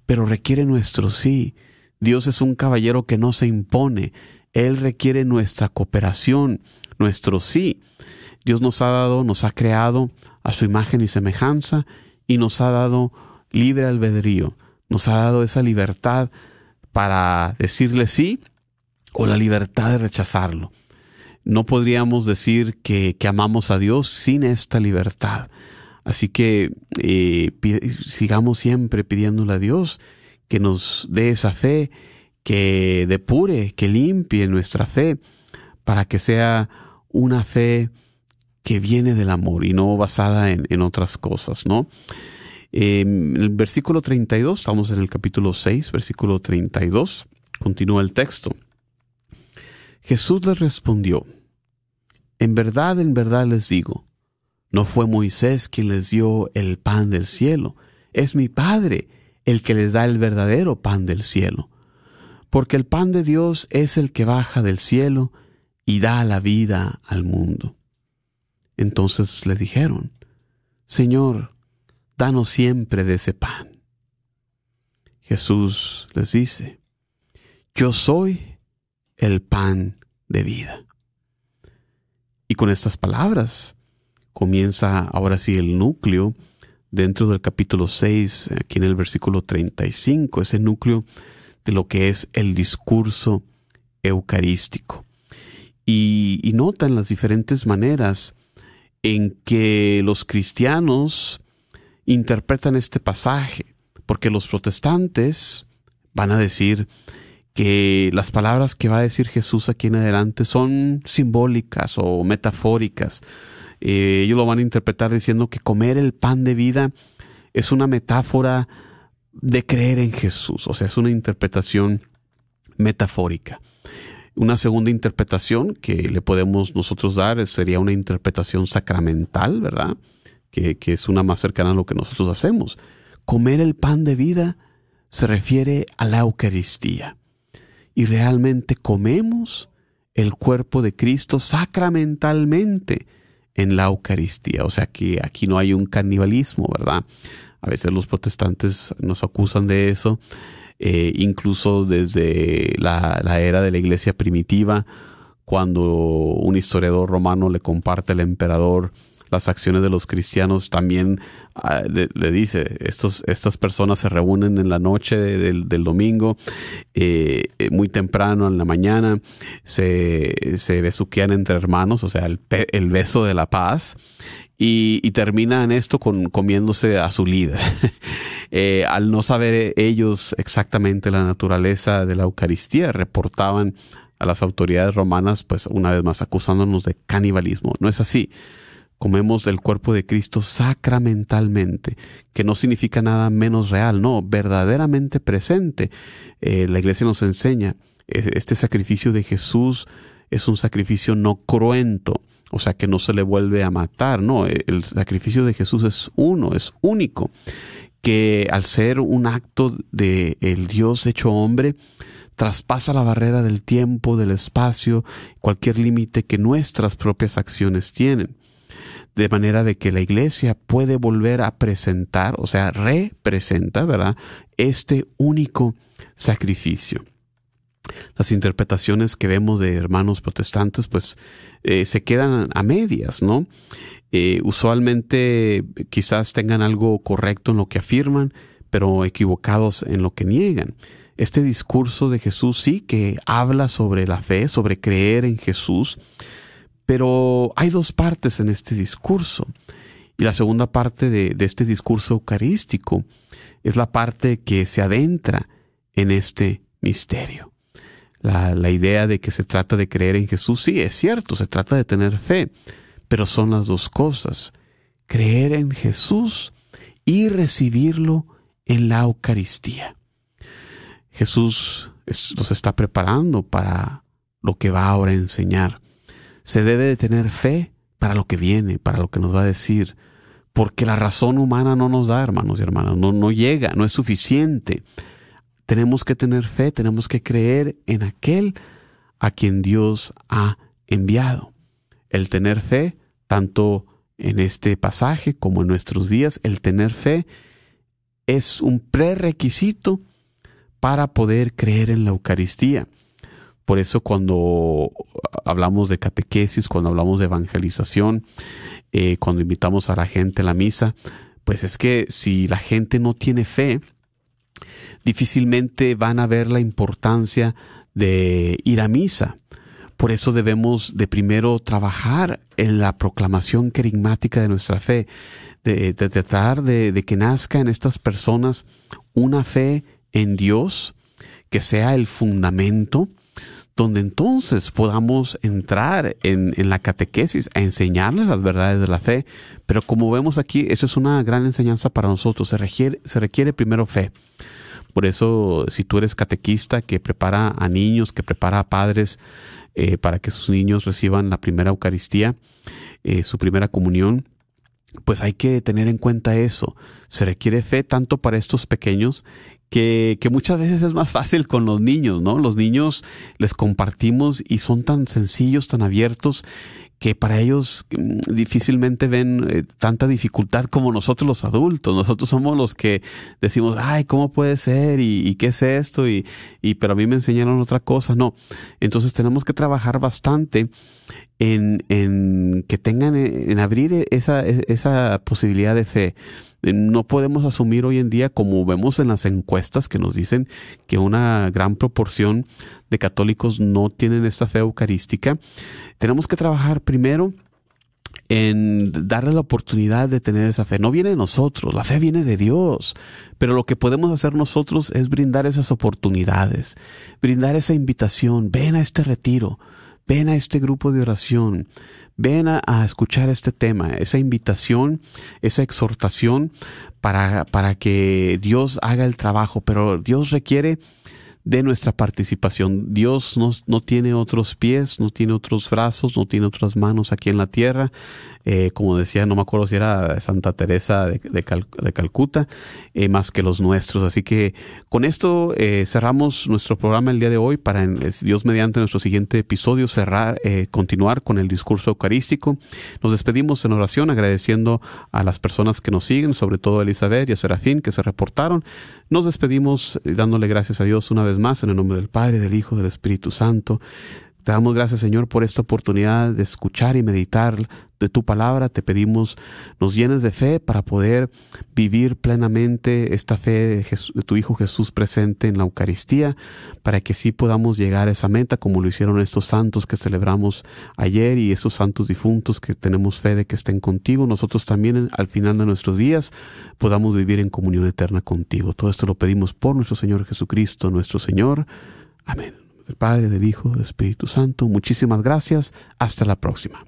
Speaker 1: pero requiere nuestro sí. Dios es un caballero que no se impone, Él requiere nuestra cooperación, nuestro sí. Dios nos ha dado, nos ha creado a su imagen y semejanza y nos ha dado libre albedrío, nos ha dado esa libertad para decirle sí o la libertad de rechazarlo. No podríamos decir que, amamos a Dios sin esta libertad. Así que eh, sigamos siempre pidiéndole a Dios que nos dé esa fe, que depure, que limpie nuestra fe, para que sea una fe que viene del amor y no basada en, otras cosas, ¿no? En el versículo 32, estamos en el capítulo 6, versículo 32, continúa el texto. Jesús les respondió, En verdad, en verdad les digo, no fue Moisés quien les dio el pan del cielo, es mi Padre el que les da el verdadero pan del cielo. Porque el pan de Dios es el que baja del cielo y da la vida al mundo. Entonces le dijeron, Señor, danos siempre de ese pan. Jesús les dice, Yo soy el pan de vida. Y con estas palabras, comienza ahora sí el núcleo dentro del capítulo 6, aquí en el versículo 35, ese núcleo de lo que es el discurso eucarístico. Y, notan las diferentes maneras en que los cristianos interpretan este pasaje, porque los protestantes van a decir que las palabras que va a decir Jesús aquí en adelante son simbólicas o metafóricas, eh, ellos lo van a interpretar diciendo que comer el pan de vida es una metáfora de creer en Jesús, o sea, es una interpretación metafórica. Una segunda interpretación que le podemos nosotros dar sería una interpretación sacramental, ¿verdad? Que, que, es una más cercana a lo que nosotros hacemos. Comer el pan de vida se refiere a la Eucaristía. Y realmente comemos el cuerpo de Cristo sacramentalmente en la Eucaristía. O sea que aquí no hay un canibalismo, ¿verdad? A veces los protestantes nos acusan de eso, eh, incluso desde la, era de la iglesia primitiva, cuando un historiador romano le comparte al emperador las acciones de los cristianos, también ah, le dice, estos, estas personas se reúnen en la noche del, domingo, eh, eh, muy temprano en la mañana, se, se besuquean entre hermanos, o sea, el, el beso de la paz, y, y termina en esto con comiéndose a su líder. [laughs] Eh, al no saber ellos exactamente la naturaleza de la Eucaristía, reportaban a las autoridades romanas, pues una vez más acusándonos de canibalismo. No es así. Comemos el cuerpo de Cristo sacramentalmente, que no significa nada menos real, no, verdaderamente presente. Eh, la iglesia nos enseña, eh, este sacrificio de Jesús es un sacrificio no cruento, o sea que no se le vuelve a matar, no, el sacrificio de Jesús es uno, es único que al ser un acto de el Dios hecho hombre, traspasa la barrera del tiempo, del espacio, cualquier límite que nuestras propias acciones tienen. De manera de que la iglesia puede volver a presentar, o sea, representa, ¿verdad? Este único sacrificio. Las interpretaciones que vemos de hermanos protestantes, pues, eh, se quedan a medias, ¿no? Eh, usualmente quizás tengan algo correcto en lo que afirman, pero equivocados en lo que niegan. Este discurso de Jesús sí que habla sobre la fe, sobre creer en Jesús, pero hay dos partes en este discurso. Y la segunda parte de, este discurso eucarístico es la parte que se adentra en este misterio. La, la idea de que se trata de creer en Jesús, sí, es cierto, se trata de tener fe, pero son las dos cosas, creer en Jesús y recibirlo en la Eucaristía. Jesús nos está preparando para lo que va ahora a enseñar. Se debe de tener fe para lo que viene, para lo que nos va a decir, porque la razón humana no nos da, hermanos y hermanas, no, no llega, no es suficiente. Tenemos que tener fe, tenemos que creer en aquel a quien Dios ha enviado. El tener fe tanto en este pasaje como en nuestros días, el tener fe es un prerequisito para poder creer en la Eucaristía. Por eso cuando hablamos de catequesis, cuando hablamos de evangelización, eh, cuando invitamos a la gente a la misa, pues es que si la gente no tiene fe, difícilmente van a ver la importancia de ir a misa. Por eso debemos de primero trabajar en la proclamación querigmática de nuestra fe, de, tratar de, que nazca en estas personas una fe en Dios que sea el fundamento, donde entonces podamos entrar en, en, la catequesis a enseñarles las verdades de la fe. Pero como vemos aquí, eso es una gran enseñanza para nosotros. Se requiere, se requiere primero fe. Por eso, si tú eres catequista que prepara a niños, que prepara a padres, eh, para que sus niños reciban la primera Eucaristía, eh, su primera comunión, pues hay que tener en cuenta eso. Se requiere fe tanto para estos pequeños que, que, muchas veces es más fácil con los niños, ¿no? Los niños les compartimos y son tan sencillos, tan abiertos, que para ellos mm, difícilmente ven eh, tanta dificultad como nosotros los adultos. Nosotros somos los que decimos, ay, ¿cómo puede ser? ¿Y, qué es esto? Y, y, pero a mí me enseñaron otra cosa. No. Entonces tenemos que trabajar bastante en, en que tengan, eh, en abrir esa, esa posibilidad de fe. No podemos asumir hoy en día, como vemos en las encuestas que nos dicen que una gran proporción de católicos no tienen esta fe eucarística. Tenemos que trabajar primero en darle la oportunidad de tener esa fe. No viene de nosotros, la fe viene de Dios. Pero lo que podemos hacer nosotros es brindar esas oportunidades, brindar esa invitación. Ven a este retiro, ven a este grupo de oración, ven a, escuchar este tema, esa invitación, esa exhortación para, para que Dios haga el trabajo, pero Dios requiere de nuestra participación. Dios no, no, tiene otros pies, no tiene otros brazos, no tiene otras manos aquí en la tierra. Eh, como decía, no me acuerdo si era Santa Teresa de, Calcuta, eh, más que los nuestros. Así que con esto eh, cerramos nuestro programa el día de hoy para, Dios mediante nuestro siguiente episodio, cerrar, continuar con el discurso eucarístico. Nos despedimos en oración agradeciendo a las personas que nos siguen, sobre todo a Elizabeth y a Serafín que se reportaron. Nos despedimos dándole gracias a Dios una vez más en el nombre del Padre, del Hijo, del Espíritu Santo. Te damos gracias, Señor, por esta oportunidad de escuchar y meditar de tu palabra. Te pedimos, nos llenes de fe para poder vivir plenamente esta fe de, de, tu Hijo Jesús presente en la Eucaristía, para que sí podamos llegar a esa meta como lo hicieron estos santos que celebramos ayer y estos santos difuntos que tenemos fe de que estén contigo. Nosotros también al final de nuestros días podamos vivir en comunión eterna contigo. Todo esto lo pedimos por nuestro Señor Jesucristo, nuestro Señor. Amén del Padre, del Hijo, del Espíritu Santo. Muchísimas gracias. Hasta la próxima.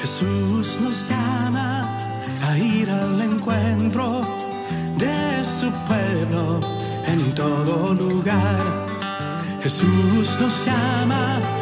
Speaker 5: Jesús nos llama a ir al encuentro de su pueblo en todo lugar. Jesús nos llama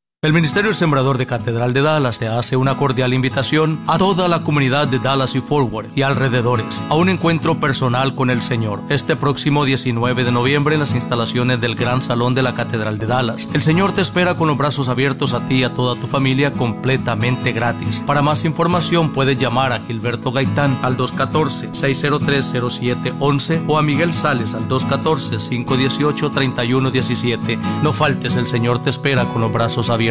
Speaker 6: El Ministerio Sembrador de Catedral de Dallas te hace una cordial invitación a toda la comunidad de Dallas y Forward y alrededores a un encuentro personal con el Señor este próximo 19 de noviembre en las instalaciones del Gran Salón de la Catedral de Dallas. El Señor te espera con los brazos abiertos a ti y a toda tu familia completamente gratis. Para más información puedes llamar a Gilberto Gaitán al 214-603-0711 o a Miguel Sales al 214-518-3117. No faltes, el Señor te espera con los brazos abiertos.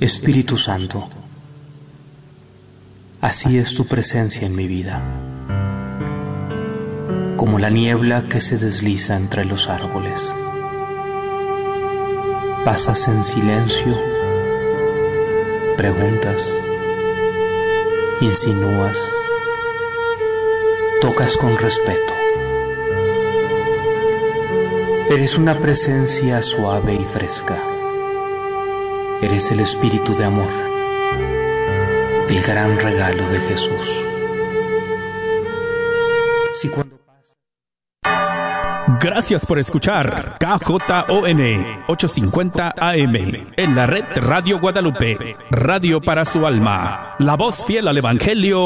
Speaker 7: Espíritu Santo, así es tu presencia en mi vida. como la niebla que se desliza entre los árboles. Pasas en silencio, preguntas, insinúas, tocas con respeto. Eres una presencia suave y fresca. Eres el espíritu de amor, el gran regalo de Jesús.
Speaker 8: Gracias por escuchar KJON 850 AM en la red Radio Guadalupe, radio para su alma, la voz fiel al Evangelio.